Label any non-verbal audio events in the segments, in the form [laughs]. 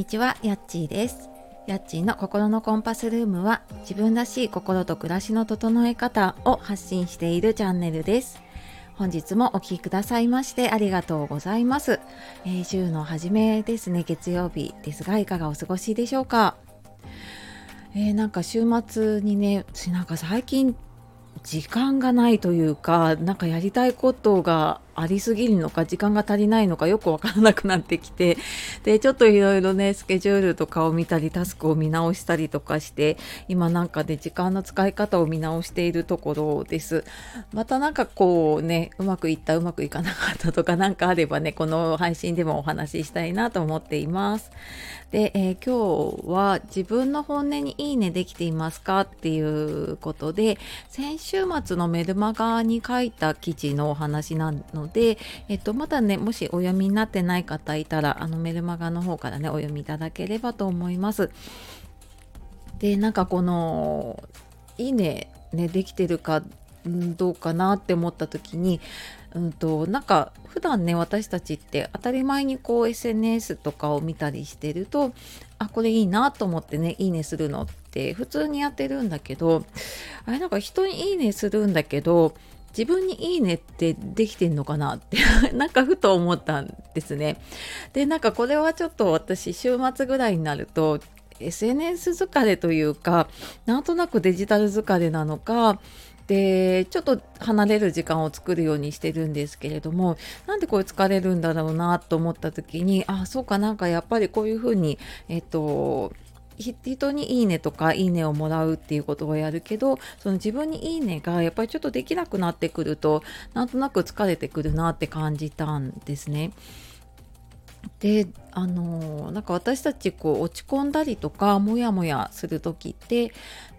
にちは、やっちーです。やっちーの心のコンパスルームは自分らしい心と暮らしの整え方を発信しているチャンネルです。本日もお聴きくださいましてありがとうございます。えー週の初めですね、月曜日ですがいかがお過ごしでしょうか？えーなんか週末にね、なんか最近時間がないというか、なんかやりたいことがありすぎるのか、時間が足りないのかよくわからなくなってきて、で、ちょっといろいろね、スケジュールとかを見たり、タスクを見直したりとかして、今なんかで、時間の使い方を見直しているところです。またなんかこうね、うまくいった、うまくいかなかったとかなんかあればね、この配信でもお話ししたいなと思っています。で、えー今日は自分の本音にいいねできていますかっていうことで、先週末のメルマガに書いた記事のお話なのので、えっと、まだね、もしお読みになってない方いたら、あのメルマガの方からね、お読みいただければと思います。で、なんかこの、いいね、ね、できてるかどうかなって思った時に、うんと、なんか普段ね私たちって当たり前にこう SNS とかを見たりしてるとあこれいいなと思ってねいいねするのって普通にやってるんだけどあれなんか人にいいねするんだけど自分にいいねってできてんのかな？っ [laughs] てなんかふと思ったんですね。でなんかこれはちょっと私週末ぐらいになると SNS 疲れというかなんとなくデジタル疲れなのかでちょっと離れる時間を作るようにしてるんですけれどもなんでこれ疲れるんだろうなと思った時にあそうかなんかやっぱりこういうふうにえっと人にいいねとかいいねをもらうっていうことをやるけどその自分にいいねがやっぱりちょっとできなくなってくるとなんとなく疲れてくるなって感じたんですね。であのなんか私たちこう落ち込んだりとかモヤモヤする時って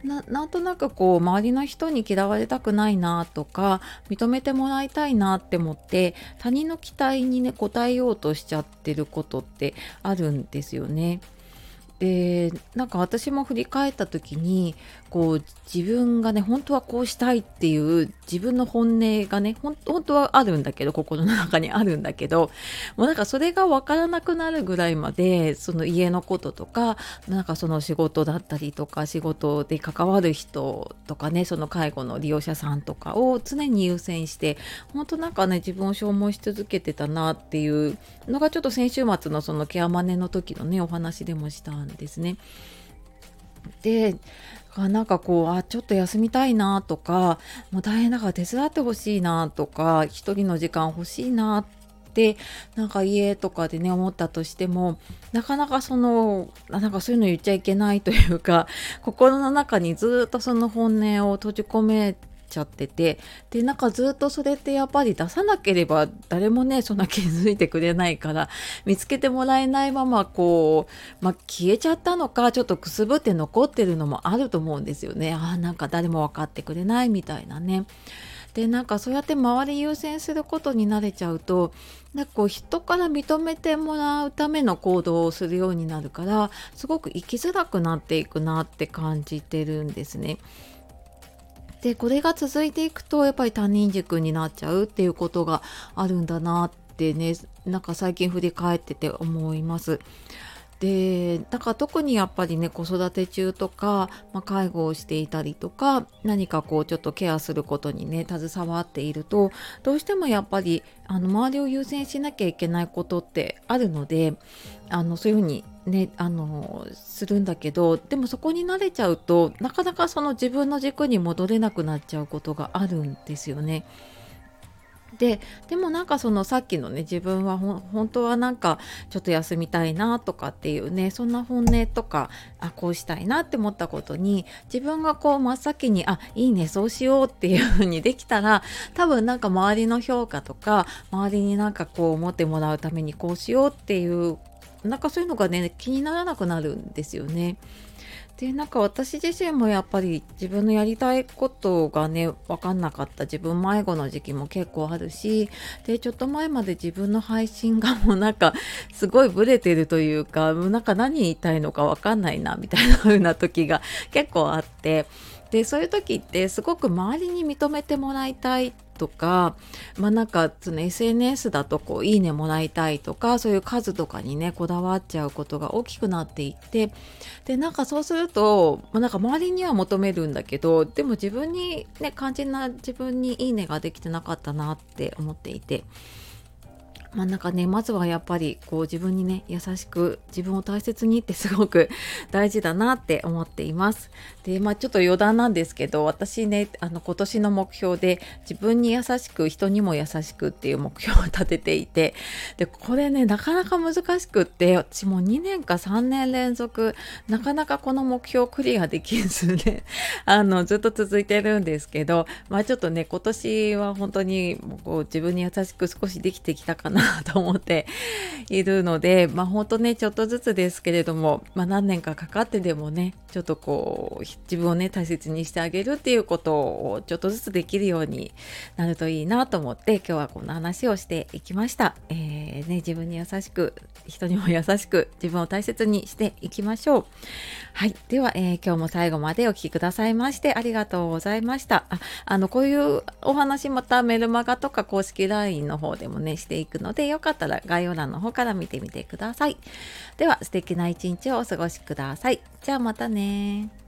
ななんとなくこう周りの人に嫌われたくないなとか認めてもらいたいなって思って他人の期待にね応えようとしちゃってることってあるんですよね。でなんか私も振り返った時にこう自分がね本当はこうしたいっていう自分の本音がね本当はあるんだけど心の中にあるんだけどもうなんかそれが分からなくなるぐらいまでその家のこととかなんかその仕事だったりとか仕事で関わる人とかねその介護の利用者さんとかを常に優先して本当なんかね自分を消耗し続けてたなっていうのがちょっと先週末のそのケアマネの時のねお話でもしたんですね。でなんかこうあちょっと休みたいなとかもう大変だから手伝ってほしいなとか一人の時間欲しいなってなんか家とかでね思ったとしてもなかなかそのあなんかそういうの言っちゃいけないというか心の中にずっとその本音を閉じ込めてちゃっててでなんかずっとそれってやっぱり出さなければ誰もねそんな気づいてくれないから見つけてもらえないままこう、まあ、消えちゃったのかちょっとくすぶって残ってるのもあると思うんですよね。あなんか誰も分かってくれないみたいなね。でなんかそうやって周り優先することに慣れちゃうとなんかこう人から認めてもらうための行動をするようになるからすごく生きづらくなっていくなって感じてるんですね。でこれが続いていくとやっぱり他人軸になっちゃうっていうことがあるんだなってねなんか最近振り返ってて思います。でだから特にやっぱりね子育て中とか、まあ、介護をしていたりとか何かこうちょっとケアすることにね携わっているとどうしてもやっぱりあの周りを優先しなきゃいけないことってあるのであのそういうふうにねあのするんだけどでもそこに慣れちゃうとなかなかその自分の軸に戻れなくなっちゃうことがあるんですよね。ででもなんかそのさっきのね自分は本当はなんかちょっと休みたいなとかっていうねそんな本音とかあこうしたいなって思ったことに自分がこう真っ先にあいいねそうしようっていう風にできたら多分なんか周りの評価とか周りになんかこう思ってもらうためにこうしようっていうなんかそういうのがね気にならなくなるんですよね。でなんか私自身もやっぱり自分のやりたいことがね分かんなかった。自分迷子の時期も結構あるしでちょっと前まで自分の配信がもうなんかすごいブレてるというかもうなんか何言いたいのか分かんないなみたいな風な時が [laughs] 結構あってでそういう時ってすごく周りに認めてもらいたいとかまあなんかその SNS だとこういいねもらいたいとかそういう数とかにねこだわっちゃうことが大きくなっていってでなんかそうすると、まあ、なんか周りには求めるんだけどでも自分にね肝心な自分にいいねができてなかったなって思っていて。まあなんかねまずはやっぱりこう自分にね優しく自分を大切にってすごく [laughs] 大事だなって思っています。でまあちょっと余談なんですけど私ねあの今年の目標で自分に優しく人にも優しくっていう目標を立てていてでこれねなかなか難しくって私も2年か3年連続なかなかこの目標をクリアできずね [laughs] あのずっと続いてるんですけどまあちょっとね今年は本当にこう自分に優しく少しできてきたかななと思っているので、[laughs] まあ本当ね、ちょっとずつですけれども、まあ何年かかかってでもね、ちょっとこう、自分をね、大切にしてあげるっていうことをちょっとずつできるようになるといいなと思って、今日はこの話をしていきました。えー、ね、自分に優しく、人にも優しく、自分を大切にしていきましょう。はい。では、えー、今日も最後までお聴きくださいましてありがとうございました。ああの、こういうお話またメルマガとか公式 LINE の方でもね、していくので、よかったら概要欄の方から見てみてください。では素敵な一日をお過ごしください。じゃあまたね